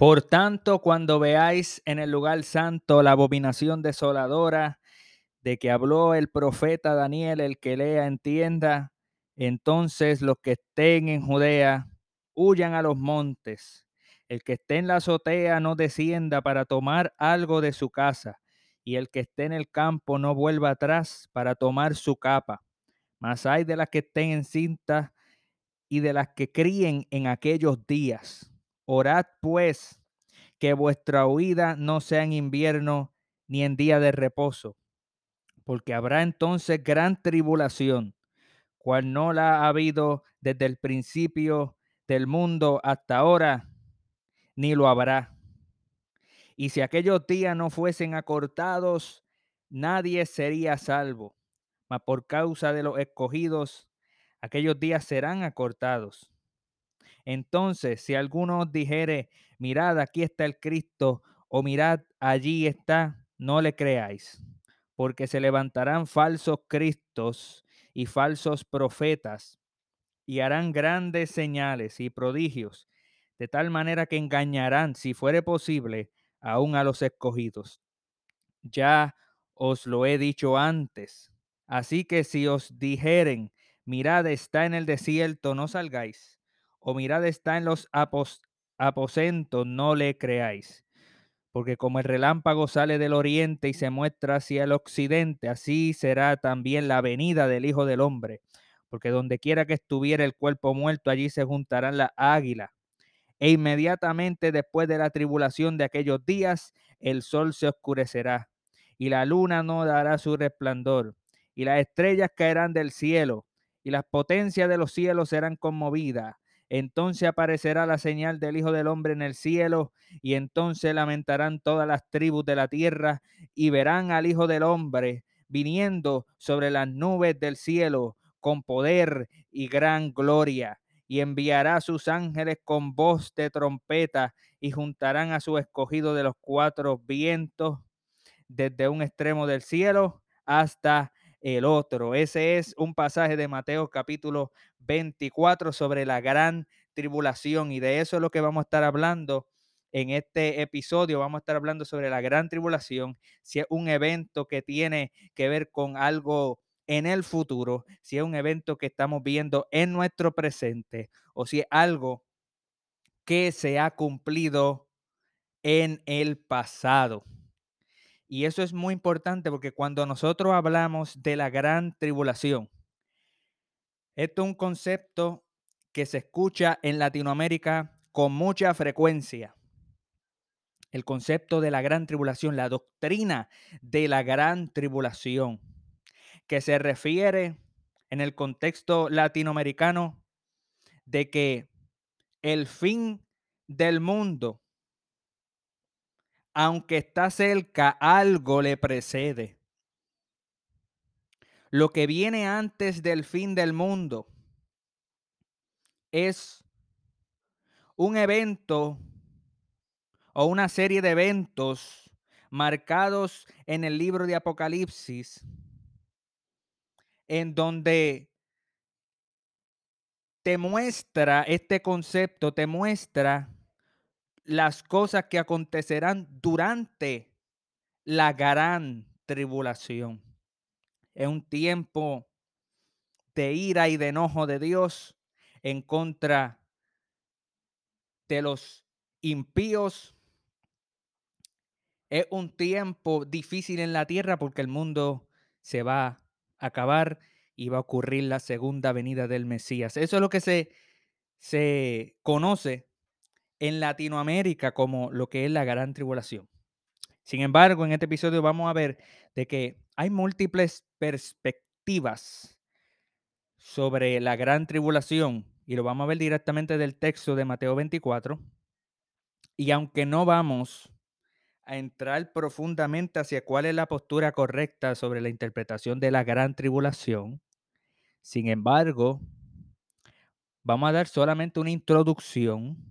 Por tanto, cuando veáis en el lugar santo la abominación desoladora de que habló el profeta Daniel, el que lea entienda, entonces los que estén en Judea huyan a los montes. El que esté en la azotea no descienda para tomar algo de su casa, y el que esté en el campo no vuelva atrás para tomar su capa. Mas hay de las que estén en cinta y de las que críen en aquellos días. Orad pues que vuestra huida no sea en invierno ni en día de reposo, porque habrá entonces gran tribulación, cual no la ha habido desde el principio del mundo hasta ahora, ni lo habrá. Y si aquellos días no fuesen acortados, nadie sería salvo. Mas por causa de los escogidos, aquellos días serán acortados. Entonces, si alguno dijere, mirad, aquí está el Cristo, o mirad, allí está, no le creáis, porque se levantarán falsos cristos y falsos profetas, y harán grandes señales y prodigios, de tal manera que engañarán, si fuere posible, aún a los escogidos. Ya os lo he dicho antes. Así que si os dijeren, mirad, está en el desierto, no salgáis o mirad está en los aposentos, no le creáis. Porque como el relámpago sale del oriente y se muestra hacia el occidente, así será también la venida del Hijo del Hombre. Porque donde quiera que estuviera el cuerpo muerto, allí se juntarán las águilas. E inmediatamente después de la tribulación de aquellos días, el sol se oscurecerá y la luna no dará su resplandor y las estrellas caerán del cielo y las potencias de los cielos serán conmovidas entonces aparecerá la señal del Hijo del Hombre en el cielo, y entonces lamentarán todas las tribus de la tierra, y verán al Hijo del Hombre viniendo sobre las nubes del cielo con poder y gran gloria, y enviará sus ángeles con voz de trompeta, y juntarán a su escogido de los cuatro vientos, desde un extremo del cielo hasta el otro. Ese es un pasaje de Mateo capítulo 24 sobre la gran tribulación y de eso es lo que vamos a estar hablando en este episodio. Vamos a estar hablando sobre la gran tribulación, si es un evento que tiene que ver con algo en el futuro, si es un evento que estamos viendo en nuestro presente o si es algo que se ha cumplido en el pasado. Y eso es muy importante porque cuando nosotros hablamos de la gran tribulación, esto es un concepto que se escucha en Latinoamérica con mucha frecuencia. El concepto de la gran tribulación, la doctrina de la gran tribulación, que se refiere en el contexto latinoamericano de que el fin del mundo aunque está cerca, algo le precede. Lo que viene antes del fin del mundo es un evento o una serie de eventos marcados en el libro de Apocalipsis, en donde te muestra este concepto, te muestra las cosas que acontecerán durante la gran tribulación. Es un tiempo de ira y de enojo de Dios en contra de los impíos. Es un tiempo difícil en la tierra porque el mundo se va a acabar y va a ocurrir la segunda venida del Mesías. Eso es lo que se, se conoce en Latinoamérica como lo que es la gran tribulación. Sin embargo, en este episodio vamos a ver de que hay múltiples perspectivas sobre la gran tribulación y lo vamos a ver directamente del texto de Mateo 24. Y aunque no vamos a entrar profundamente hacia cuál es la postura correcta sobre la interpretación de la gran tribulación, sin embargo, vamos a dar solamente una introducción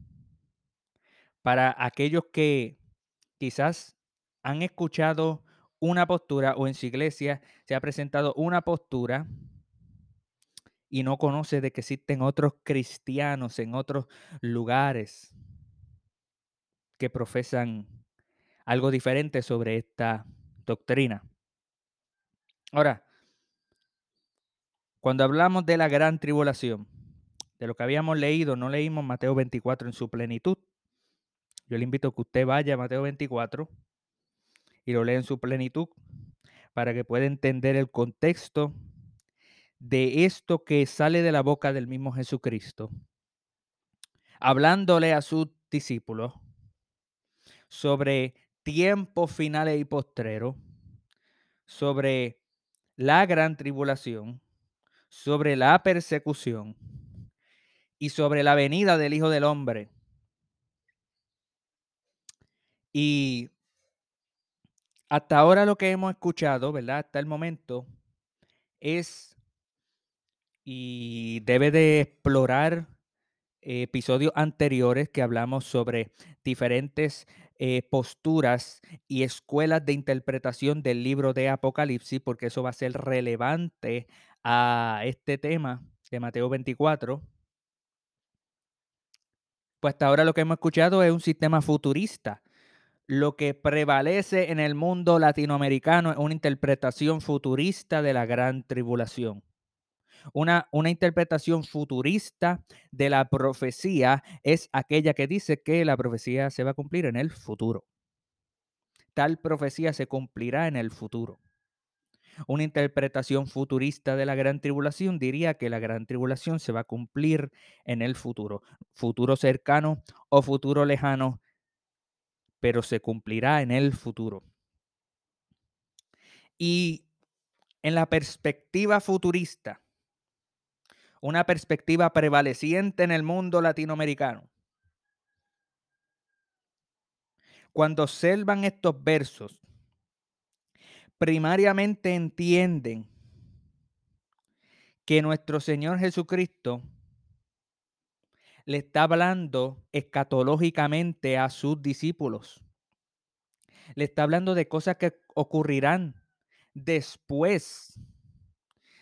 para aquellos que quizás han escuchado una postura o en su iglesia se ha presentado una postura y no conoce de que existen otros cristianos en otros lugares que profesan algo diferente sobre esta doctrina. Ahora, cuando hablamos de la gran tribulación, de lo que habíamos leído, no leímos Mateo 24 en su plenitud. Yo le invito a que usted vaya a Mateo 24 y lo lea en su plenitud para que pueda entender el contexto de esto que sale de la boca del mismo Jesucristo, hablándole a sus discípulos sobre tiempos finales y postreros, sobre la gran tribulación, sobre la persecución y sobre la venida del Hijo del Hombre. Y hasta ahora lo que hemos escuchado, ¿verdad? Hasta el momento es y debe de explorar episodios anteriores que hablamos sobre diferentes eh, posturas y escuelas de interpretación del libro de Apocalipsis, porque eso va a ser relevante a este tema de Mateo 24. Pues hasta ahora lo que hemos escuchado es un sistema futurista. Lo que prevalece en el mundo latinoamericano es una interpretación futurista de la gran tribulación. Una, una, interpretación futurista de la profecía es aquella que dice que la profecía se va a cumplir en el futuro. Tal profecía se cumplirá en el futuro. Una interpretación futurista de la gran tribulación diría que la gran tribulación se va a cumplir en el futuro, futuro cercano o futuro lejano, pero se cumplirá en el futuro. Y en la perspectiva futurista, una perspectiva prevaleciente en el mundo latinoamericano. Cuando observan estos versos, primariamente entienden que nuestro Señor Jesucristo le está hablando escatológicamente a sus discípulos. Le está hablando de cosas que ocurrirán después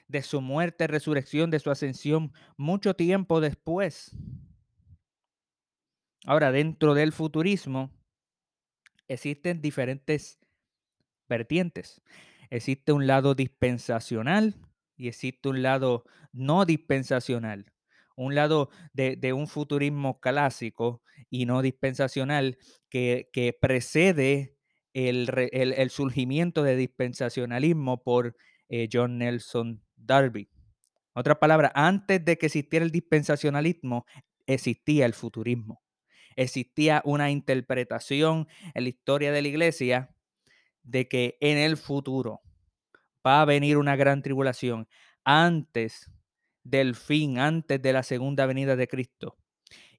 de su muerte, resurrección, de su ascensión, mucho tiempo después. Ahora, dentro del futurismo existen diferentes vertientes. Existe un lado dispensacional y existe un lado no dispensacional. Un lado de, un futurismo clásico y no dispensacional que, precede el, surgimiento de dispensacionalismo por eh, John Nelson Darby. Otra palabra, antes de que existiera el dispensacionalismo, existía el futurismo. Existía una interpretación en la historia de la iglesia de que en el futuro va a venir una gran tribulación antes del fin, antes de la segunda venida de Cristo.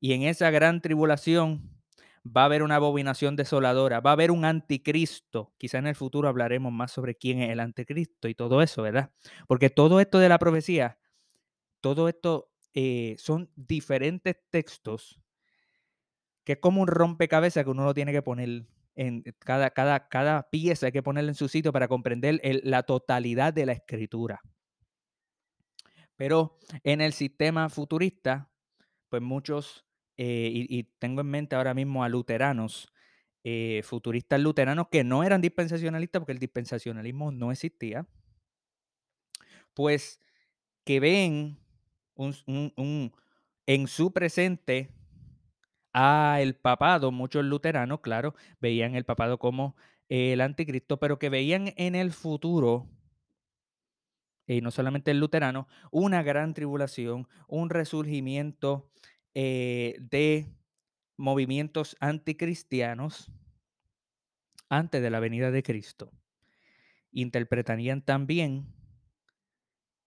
Y en esa gran tribulación va a haber una abominación desoladora, va a haber un anticristo. Quizá en el futuro hablaremos más sobre quién es el anticristo y todo eso, ¿verdad? Porque todo esto de la profecía, todo esto eh, son diferentes textos que es como un rompecabezas que uno lo tiene que poner en cada, cada, cada pieza, hay que ponerla en su sitio para comprender la totalidad de la escritura. Pero en el sistema futurista, pues muchos eh, y, tengo en mente ahora mismo a luteranos, eh, futuristas luteranos que no eran dispensacionalistas porque el dispensacionalismo no existía, pues que ven en su presente a el papado, muchos luteranos, claro, veían el papado como el anticristo, pero que veían en el futuro y no solamente el luterano, una gran tribulación, un resurgimiento eh, de movimientos anticristianos antes de la venida de Cristo. Interpretarían también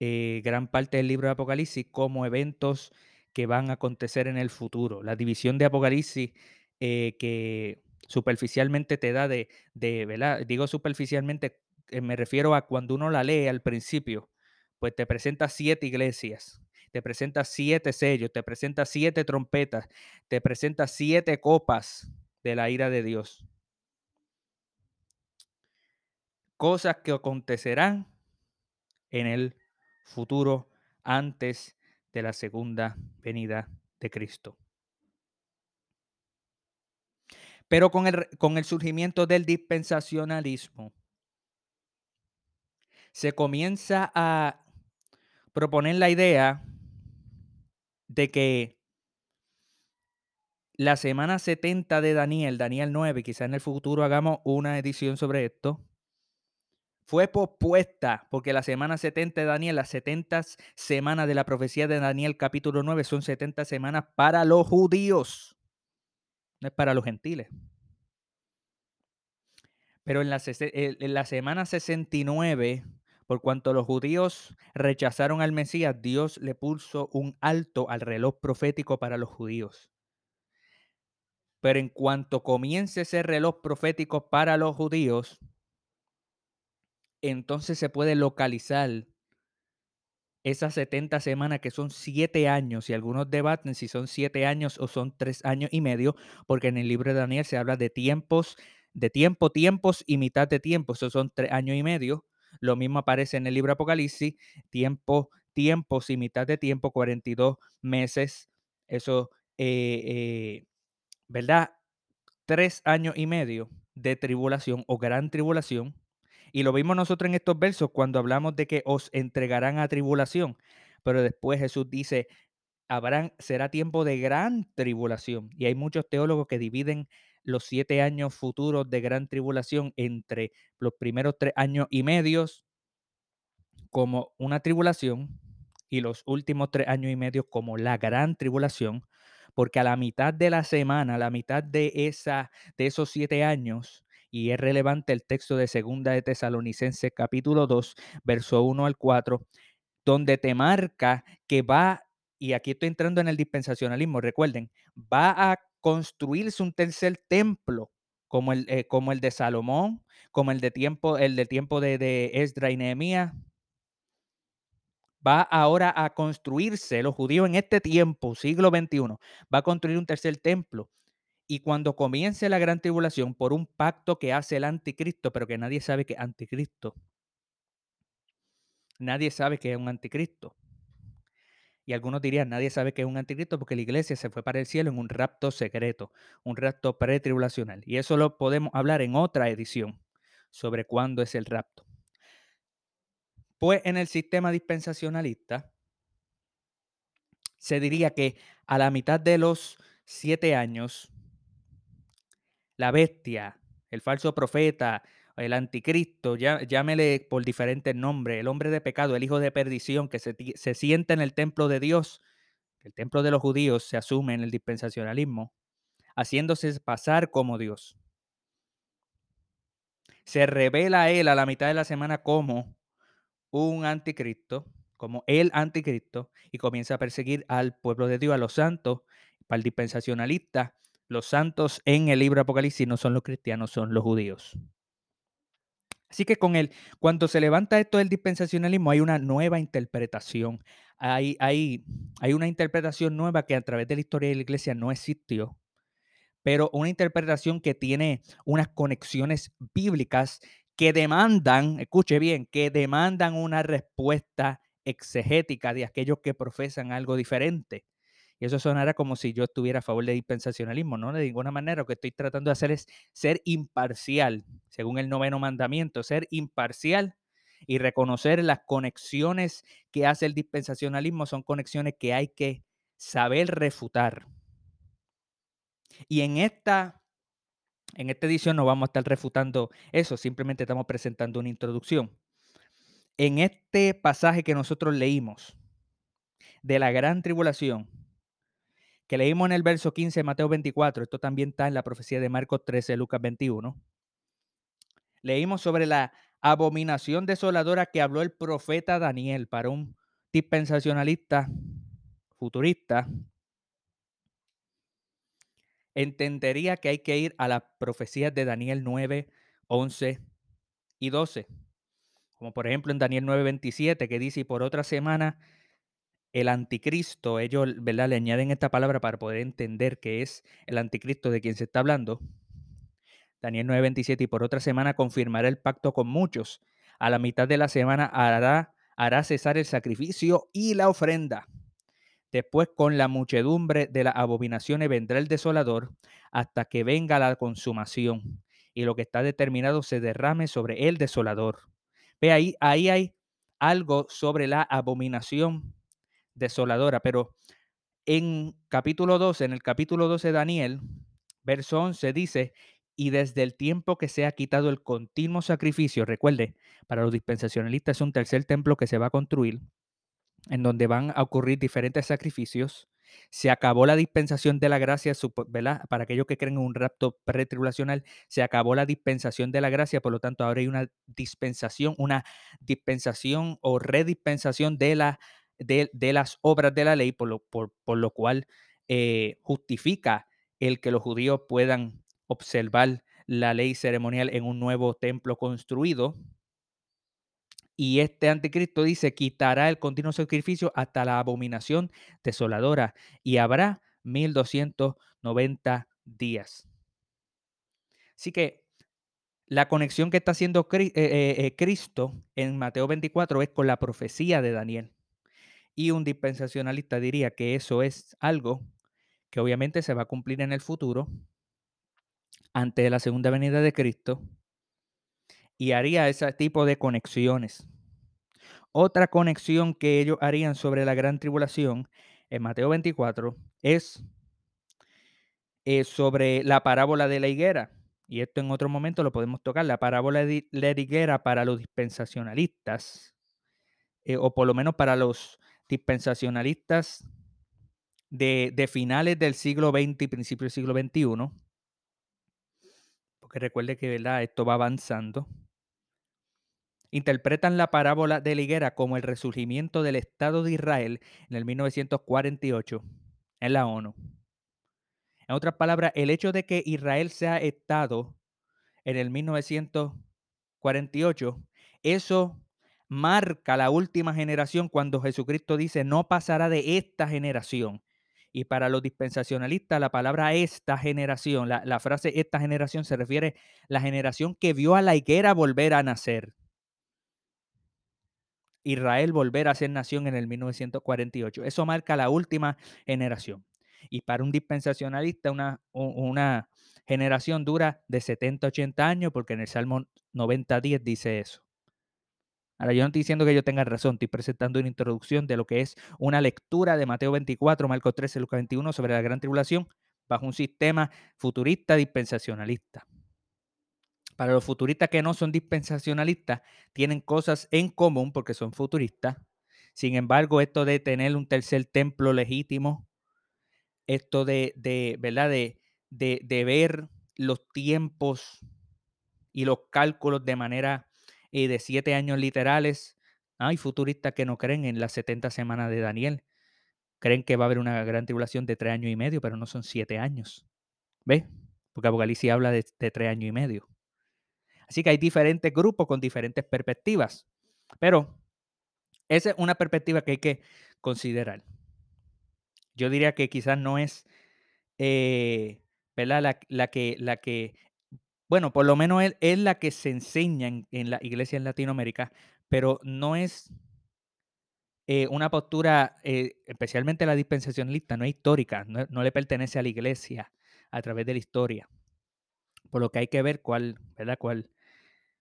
eh, gran parte del libro de Apocalipsis como eventos que van a acontecer en el futuro. La división de Apocalipsis eh, que superficialmente te da de, de. Digo superficialmente, me refiero a cuando uno la lee al principio, pues te presenta siete iglesias te presenta siete sellos, te presenta siete trompetas, te presenta siete copas de la ira de Dios. Cosas que acontecerán en el futuro antes de la segunda venida de Cristo. Pero con el, con el surgimiento del dispensacionalismo, se comienza a proponer la idea de que la semana 70 de Daniel, Daniel 9, quizá en el futuro hagamos una edición sobre esto, fue pospuesta porque la semana 70 de Daniel, las 70 semanas de la profecía de Daniel capítulo 9 son 70 semanas para los judíos, no es para los gentiles. Pero en la, en la semana 69, por cuanto los judíos rechazaron al Mesías, Dios le puso un alto al reloj profético para los judíos. Pero en cuanto comience ese reloj profético para los judíos, entonces se puede localizar esas 70 semanas que son siete años, y algunos debaten si son siete años o son tres años y medio, porque en el libro de Daniel se habla de tiempos, de tiempo, tiempos y mitad de tiempo, esos son tres años y medio. Lo mismo aparece en el libro Apocalipsis, tiempo, tiempos y mitad de tiempo, 42 meses, eso, eh, eh, ¿verdad? Tres años y medio de tribulación o gran tribulación y lo vimos nosotros en estos versos cuando hablamos de que os entregarán a tribulación. Pero después Jesús dice, habrán, será tiempo de gran tribulación. Y hay muchos teólogos que dividen los siete años futuros de gran tribulación entre los primeros tres años y medios como una tribulación y los últimos tres años y medio como la gran tribulación, porque a la mitad de la semana, a la mitad de, esa, de esos siete años, y es relevante el texto de Segunda de Tesalonicenses capítulo 2, verso 1 al 4, donde te marca que va, y aquí estoy entrando en el dispensacionalismo, recuerden, va a construirse un tercer templo, como el, eh, como el de Salomón, como el de tiempo, el de tiempo de, de Esdra y Nehemías. Va ahora a construirse, los judíos en este tiempo, siglo XXI, va a construir un tercer templo y cuando comience la gran tribulación por un pacto que hace el anticristo, pero que nadie sabe que es anticristo. Nadie sabe que es un anticristo. Y algunos dirían, nadie sabe que es un anticristo porque la iglesia se fue para el cielo en un rapto secreto, un rapto pretribulacional. Y eso lo podemos hablar en otra edición sobre cuándo es el rapto. Pues en el sistema dispensacionalista se diría que a la mitad de los siete años la bestia, el falso profeta, el anticristo, ya, llámele por diferentes nombres, el hombre de pecado, el hijo de perdición que se, se sienta en el templo de Dios, el templo de los judíos se asume en el dispensacionalismo, haciéndose pasar como Dios. Se revela a él a la mitad de la semana como un anticristo, como el anticristo, y comienza a perseguir al pueblo de Dios, a los santos, para el dispensacionalista los santos en el libro Apocalipsis no son los cristianos, son los judíos. Así que con él, cuando se levanta esto del dispensacionalismo, hay una nueva interpretación. Hay, hay, hay una interpretación nueva que a través de la historia de la iglesia no existió, pero una interpretación que tiene unas conexiones bíblicas que demandan, escuche bien, que demandan una respuesta exegética de aquellos que profesan algo diferente. Y eso sonará como si yo estuviera a favor del dispensacionalismo, no de ninguna manera. Lo que estoy tratando de hacer es ser imparcial, según el noveno mandamiento, ser imparcial y reconocer las conexiones que hace el dispensacionalismo son conexiones que hay que saber refutar. Y en esta, en esta edición no vamos a estar refutando eso, simplemente estamos presentando una introducción. En este pasaje que nosotros leímos de la gran tribulación, que leímos en el verso 15 de Mateo 24, esto también está en la profecía de Marcos 13, Lucas 21. Leímos sobre la abominación desoladora que habló el profeta Daniel para un dispensacionalista futurista. Entendería que hay que ir a las profecías de Daniel 9, 11 y 12. Como por ejemplo en Daniel 9, 27, que dice, y por otra semana el anticristo, ellos ¿verdad? le añaden esta palabra para poder entender que es el anticristo de quien se está hablando. Daniel 9:27, y por otra semana confirmará el pacto con muchos. A la mitad de la semana hará, hará cesar el sacrificio y la ofrenda. Después con la muchedumbre de las abominaciones vendrá el desolador hasta que venga la consumación y lo que está determinado se derrame sobre el desolador. Ve ahí, ahí hay algo sobre la abominación desoladora, pero en capítulo 12, en el capítulo 12 de Daniel, verso 11 dice, y desde el tiempo que se ha quitado el continuo sacrificio, recuerde, para los dispensacionalistas es un tercer templo que se va a construir, en donde van a ocurrir diferentes sacrificios. Se acabó la dispensación de la gracia, ¿verdad? Para aquellos que creen en un rapto pretribulacional, se acabó la dispensación de la gracia, por lo tanto ahora hay una dispensación, una dispensación o redispensación de, la, de, las obras de la ley, por lo, por, lo cual eh, justifica el que los judíos puedan observar la ley ceremonial en un nuevo templo construido. Y este anticristo dice, quitará el continuo sacrificio hasta la abominación desoladora y habrá 1290 días. Así que la conexión que está haciendo eh, eh, Cristo en Mateo 24 es con la profecía de Daniel. Y un dispensacionalista diría que eso es algo que obviamente se va a cumplir en el futuro, ante la segunda venida de Cristo y haría ese tipo de conexiones. Otra conexión que ellos harían sobre la gran tribulación en Mateo 24 es, eh, sobre la parábola de la higuera. Y esto en otro momento lo podemos tocar. La parábola de la higuera para los dispensacionalistas, eh, o por lo menos para los dispensacionalistas de, finales del siglo XX y principios del siglo XXI, que recuerde que ¿verdad? esto va avanzando, interpretan la parábola de la higuera como el resurgimiento del Estado de Israel en el 1948 en la ONU. En otras palabras, el hecho de que Israel sea Estado en el 1948, eso marca la última generación cuando Jesucristo dice, no pasará de esta generación. Y para los dispensacionalistas, la palabra esta generación, la, frase esta generación se refiere a la generación que vio a la higuera volver a nacer. Israel volver a ser nación en el 1948. Eso marca la última generación. Y para un dispensacionalista, una, una generación dura de 70, 80 años, porque en el Salmo 90, 10 dice eso. Ahora, yo no estoy diciendo que yo tenga razón, estoy presentando una introducción de lo que es una lectura de Mateo 24, Marcos 13, Lucas 21 sobre la gran tribulación bajo un sistema futurista dispensacionalista. Para los futuristas que no son dispensacionalistas, tienen cosas en común porque son futuristas. Sin embargo, esto de tener un tercer templo legítimo, esto de, de ¿verdad? De, de, de ver los tiempos y los cálculos de manera y de siete años literales. Hay futuristas que no creen en las 70 semanas de Daniel. Creen que va a haber una gran tribulación de tres años y medio, pero no son siete años. ¿Ves? Porque Apocalipsis habla de, tres años y medio. Así que hay diferentes grupos con diferentes perspectivas. Pero esa es una perspectiva que hay que considerar. Yo diría que quizás no es eh, La, la, que, la que bueno, por lo menos es, la que se enseña en, la iglesia en Latinoamérica, pero no es eh, una postura, eh, especialmente la dispensacionalista, no es histórica, no, le pertenece a la iglesia a través de la historia. Por lo que hay que ver cuál, ¿verdad? Cuál,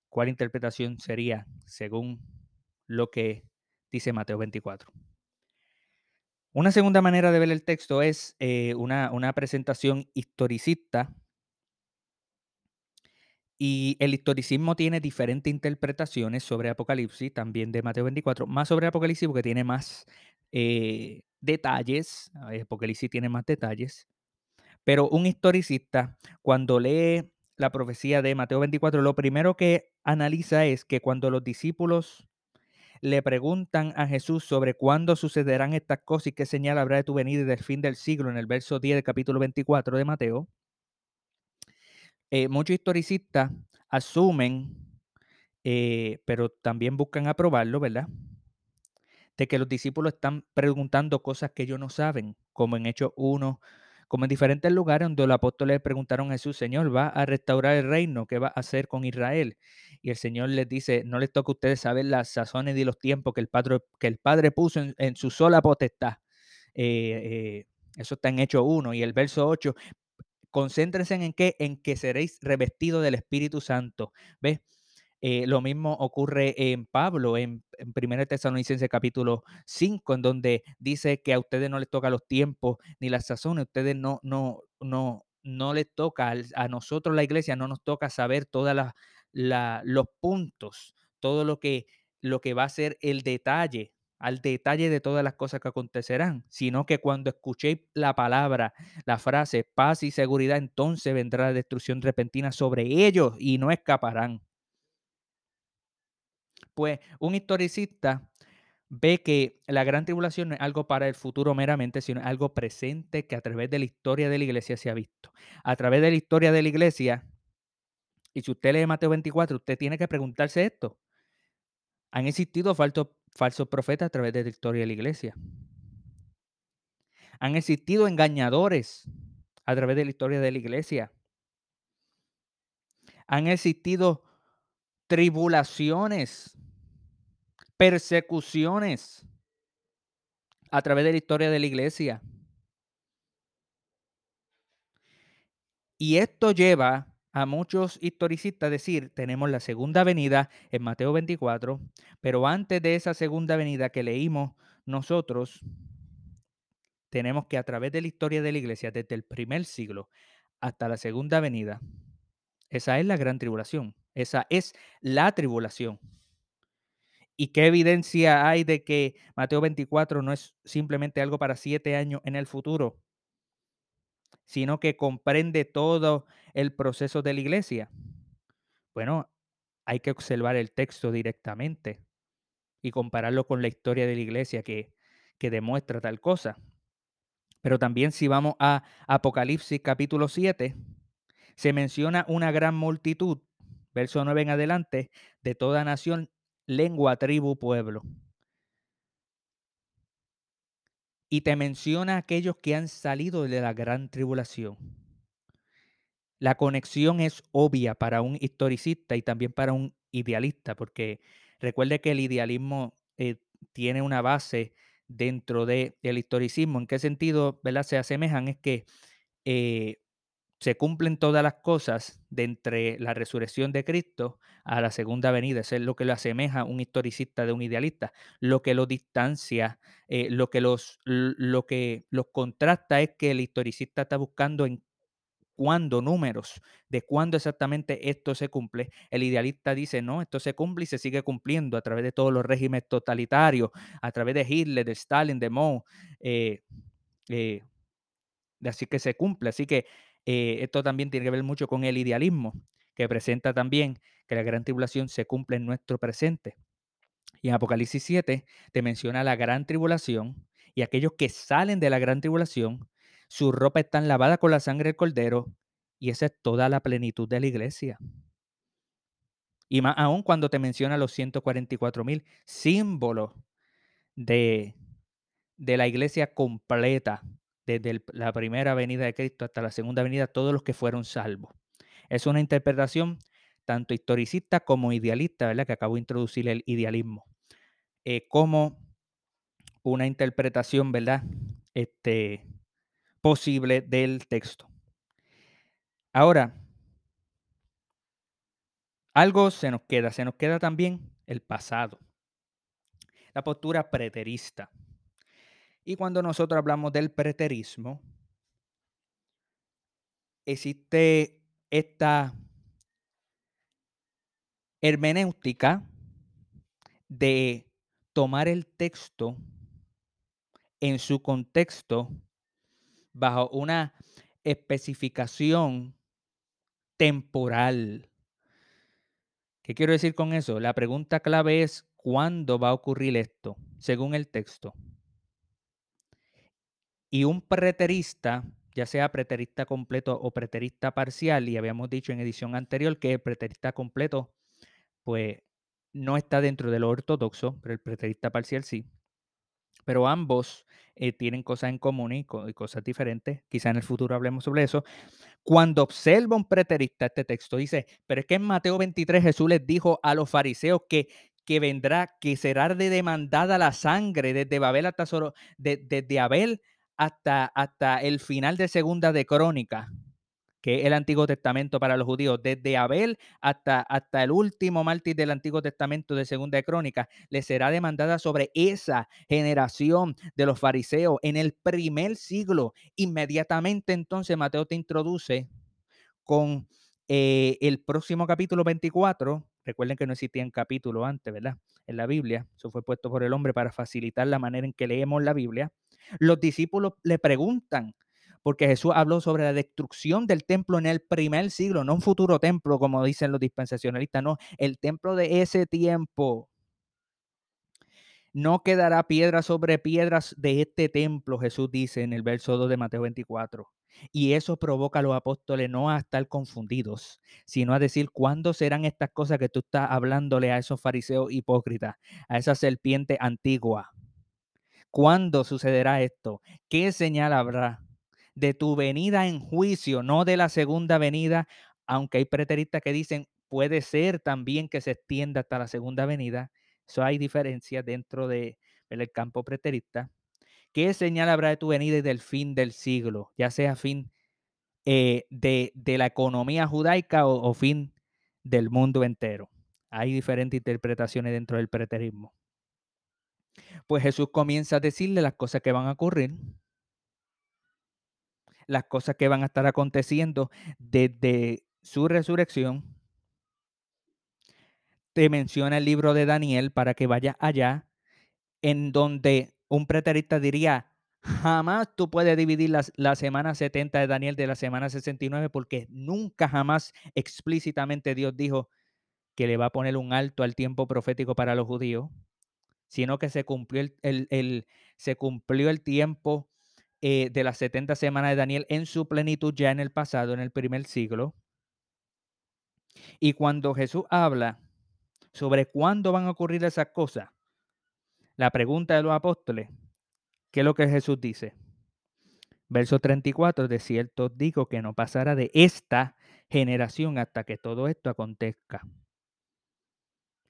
cuál interpretación sería según lo que dice Mateo 24. Una segunda manera de ver el texto es eh, una, una presentación historicista y el historicismo tiene diferentes interpretaciones sobre Apocalipsis, también de Mateo 24, más sobre Apocalipsis porque tiene más eh, detalles, Apocalipsis tiene más detalles, pero un historicista cuando lee la profecía de Mateo 24, lo primero que analiza es que cuando los discípulos le preguntan a Jesús sobre cuándo sucederán estas cosas y qué señal habrá de tu venida y del fin del siglo en el verso 10 del capítulo 24 de Mateo, eh, muchos historicistas asumen, eh, pero también buscan aprobarlo, ¿verdad? De que los discípulos están preguntando cosas que ellos no saben, como en Hechos 1, como en diferentes lugares donde los apóstoles le preguntaron a Jesús, Señor, ¿va a restaurar el reino? ¿Qué va a hacer con Israel? Y el Señor les dice, no les toca a ustedes saber las sazones y los tiempos que el Padre, que el padre puso en, su sola potestad. eh, eso está en Hechos 1 y el verso 8, concéntrense en qué, en que seréis revestidos del Espíritu Santo. ¿Ves? Eh, lo mismo ocurre en Pablo, en, en 1 Tesalonicenses capítulo 5, en donde dice que a ustedes no les toca los tiempos ni las sazones, ustedes no, no, no, no les toca, a nosotros la iglesia no nos toca saber todos los puntos, todo lo que, lo que va a ser el detalle, al detalle de todas las cosas que acontecerán, sino que cuando escuchéis la palabra, la frase paz y seguridad, entonces vendrá la destrucción repentina sobre ellos y no escaparán. Pues un historicista ve que la gran tribulación no es algo para el futuro meramente, sino algo presente que a través de la historia de la iglesia se ha visto. A través de la historia de la iglesia, y si usted lee Mateo 24, usted tiene que preguntarse esto. ¿Han existido falsos, falsos profetas a través de la historia de la iglesia? ¿Han existido engañadores a través de la historia de la iglesia? ¿Han existido tribulaciones persecuciones a través de la historia de la iglesia. Y esto lleva a muchos historicistas decir, tenemos la segunda venida en Mateo 24, pero antes de esa segunda venida que leímos nosotros, tenemos que a través de la historia de la iglesia, desde el primer siglo hasta la segunda venida, esa es la gran tribulación, esa es la tribulación. ¿Y qué evidencia hay de que Mateo 24 no es simplemente algo para siete años en el futuro, sino que comprende todo el proceso de la iglesia? Bueno, hay que observar el texto directamente y compararlo con la historia de la iglesia que, que demuestra tal cosa. Pero también si vamos a Apocalipsis capítulo 7, se menciona una gran multitud, verso 9 en adelante, de toda nación lengua, tribu, pueblo. Y te menciona aquellos que han salido de la gran tribulación. La conexión es obvia para un historicista y también para un idealista, porque recuerde que el idealismo eh, tiene una base dentro del historicismo. ¿En qué sentido ¿verdad? se asemejan? Es que eh, se cumplen todas las cosas de entre la resurrección de Cristo a la segunda venida. Eso es lo que lo asemeja un historicista de un idealista. Lo que lo distancia, eh, lo, que los, lo que los contrasta es que el historicista está buscando en cuándo, números, de cuándo exactamente esto se cumple. El idealista dice, no, esto se cumple y se sigue cumpliendo a través de todos los regímenes totalitarios, a través de Hitler, de Stalin, de Mao. Eh, eh, así que se cumple. Así que eh, esto también tiene que ver mucho con el idealismo, que presenta también que la gran tribulación se cumple en nuestro presente. Y en Apocalipsis 7 te menciona la gran tribulación y aquellos que salen de la gran tribulación, su ropa está lavada con la sangre del cordero y esa es toda la plenitud de la iglesia. Y más aún cuando te menciona los 144 mil símbolos de, de la iglesia completa, desde la primera venida de Cristo hasta la segunda venida, todos los que fueron salvos. Es una interpretación tanto historicista como idealista, ¿verdad? Que acabo de introducir el idealismo. Eh, como una interpretación, ¿verdad? Este, posible del texto. Ahora, algo se nos queda, se nos queda también el pasado, la postura preterista. Y cuando nosotros hablamos del preterismo, existe esta hermenéutica de tomar el texto en su contexto bajo una especificación temporal. ¿Qué quiero decir con eso? La pregunta clave es, ¿cuándo va a ocurrir esto? Según el texto. Y un preterista, ya sea preterista completo o preterista parcial, y habíamos dicho en edición anterior que el preterista completo, pues no está dentro de lo ortodoxo, pero el preterista parcial sí. Pero ambos eh, tienen cosas en común y, cosas diferentes. Quizá en el futuro hablemos sobre eso. Cuando observa un preterista este texto, dice, pero es que en Mateo 23 Jesús les dijo a los fariseos que que vendrá, que será de demandada la sangre desde Babel hasta Soro, de, desde Abel hasta, hasta el final de Segunda de Crónica, que es el Antiguo Testamento para los judíos, desde Abel hasta, hasta el último mártir del Antiguo Testamento de Segunda de Crónica, le será demandada sobre esa generación de los fariseos en el primer siglo. Inmediatamente entonces Mateo te introduce con eh, el próximo capítulo 24, recuerden que no existían capítulos antes, ¿verdad? En la Biblia, eso fue puesto por el hombre para facilitar la manera en que leemos la Biblia. Los discípulos le preguntan, porque Jesús habló sobre la destrucción del templo en el primer siglo, no un futuro templo, como dicen los dispensacionalistas, no, el templo de ese tiempo. No quedará piedra sobre piedras de este templo, Jesús dice en el verso 2 de Mateo 24. Y eso provoca a los apóstoles no a estar confundidos, sino a decir, ¿cuándo serán estas cosas que tú estás hablándole a esos fariseos hipócritas, a esa serpiente antigua? ¿Cuándo sucederá esto? ¿Qué señal habrá de tu venida en juicio, no de la segunda venida? Aunque hay preteristas que dicen, puede ser también que se extienda hasta la segunda venida. Eso hay diferencias dentro del campo preterista. ¿Qué señal habrá de tu venida y del fin del siglo? Ya sea fin eh, de, la economía judaica o, fin del mundo entero. Hay diferentes interpretaciones dentro del preterismo. Pues Jesús comienza a decirle las cosas que van a ocurrir, las cosas que van a estar aconteciendo desde su resurrección. Te menciona el libro de Daniel para que vayas allá, en donde un preterista diría, jamás tú puedes dividir la, la, semana 70 de Daniel de la semana 69 porque nunca jamás explícitamente Dios dijo que le va a poner un alto al tiempo profético para los judíos, sino que se cumplió el, el, el se cumplió el tiempo eh, de las 70 semanas de Daniel en su plenitud ya en el pasado, en el primer siglo. Y cuando Jesús habla sobre cuándo van a ocurrir esas cosas, la pregunta de los apóstoles, ¿qué es lo que Jesús dice? Verso 34, de cierto digo que no pasará de esta generación hasta que todo esto acontezca.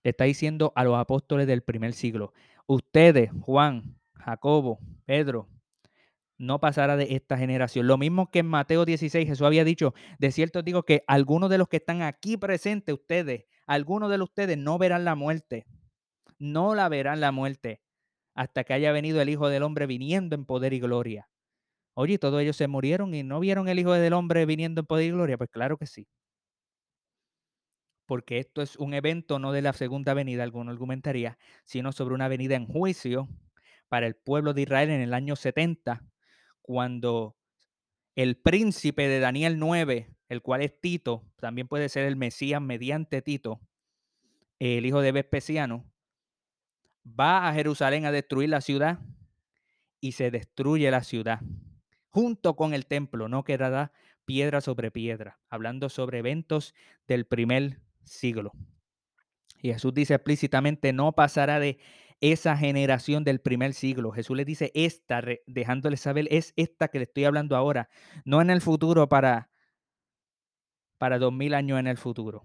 Le está diciendo a los apóstoles del primer siglo, ustedes, Juan, Jacobo, Pedro, no pasará de esta generación. Lo mismo que en Mateo 16 Jesús había dicho, de cierto digo que algunos de los que están aquí presentes, ustedes, algunos de ustedes no verán la muerte, no la verán la muerte hasta que haya venido el Hijo del Hombre viniendo en poder y gloria. Oye, todos ellos se murieron y no vieron el Hijo del Hombre viniendo en poder y gloria. Pues claro que sí. Porque esto es un evento no de la segunda venida, alguno argumentaría, sino sobre una venida en juicio para el pueblo de Israel en el año 70, cuando el príncipe de Daniel 9, el cual es Tito, también puede ser el Mesías mediante Tito, el hijo de Vespasiano, va a Jerusalén a destruir la ciudad y se destruye la ciudad junto con el templo, no quedará piedra sobre piedra, hablando sobre eventos del primer siglo. Y Jesús dice explícitamente, no pasará de esa generación del primer siglo. Jesús le dice esta, dejándole saber, es esta que le estoy hablando ahora, no en el futuro para, para dos mil años en el futuro.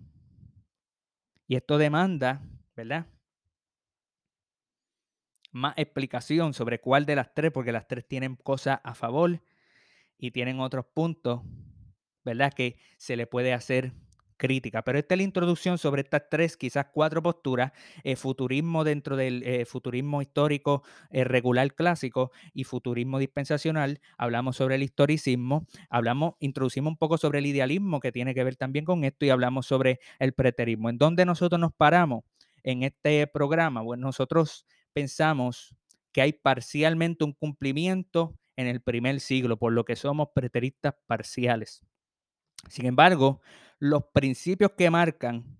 Y esto demanda, ¿verdad? Más explicación sobre cuál de las tres, porque las tres tienen cosas a favor y tienen otros puntos, ¿verdad? Que se le puede hacer crítica. Pero esta es la introducción sobre estas tres, quizás cuatro posturas, eh, futurismo dentro del eh, futurismo histórico eh, regular clásico y futurismo dispensacional. Hablamos sobre el historicismo, hablamos, introducimos un poco sobre el idealismo que tiene que ver también con esto y hablamos sobre el preterismo. ¿En dónde nosotros nos paramos en este programa? Bueno, nosotros pensamos que hay parcialmente un cumplimiento en el primer siglo, por lo que somos preteristas parciales. Sin embargo, los principios que marcan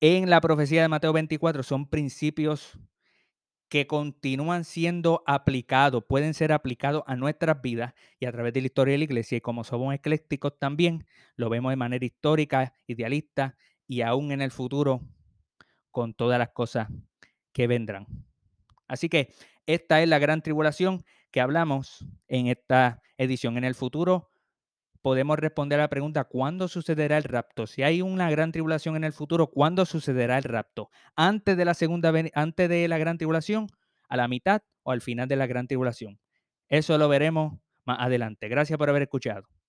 en la profecía de Mateo 24 son principios que continúan siendo aplicados, pueden ser aplicados a nuestras vidas y a través de la historia de la iglesia. Y como somos eclécticos también, lo vemos de manera histórica, idealista y aún en el futuro con todas las cosas que vendrán. Así que esta es la gran tribulación que hablamos en esta edición. En el futuro podemos responder a la pregunta, ¿cuándo sucederá el rapto? Si hay una gran tribulación en el futuro, ¿cuándo sucederá el rapto? ¿Antes de la segunda antes de la gran tribulación, a la mitad o al final de la gran tribulación? Eso lo veremos más adelante. Gracias por haber escuchado.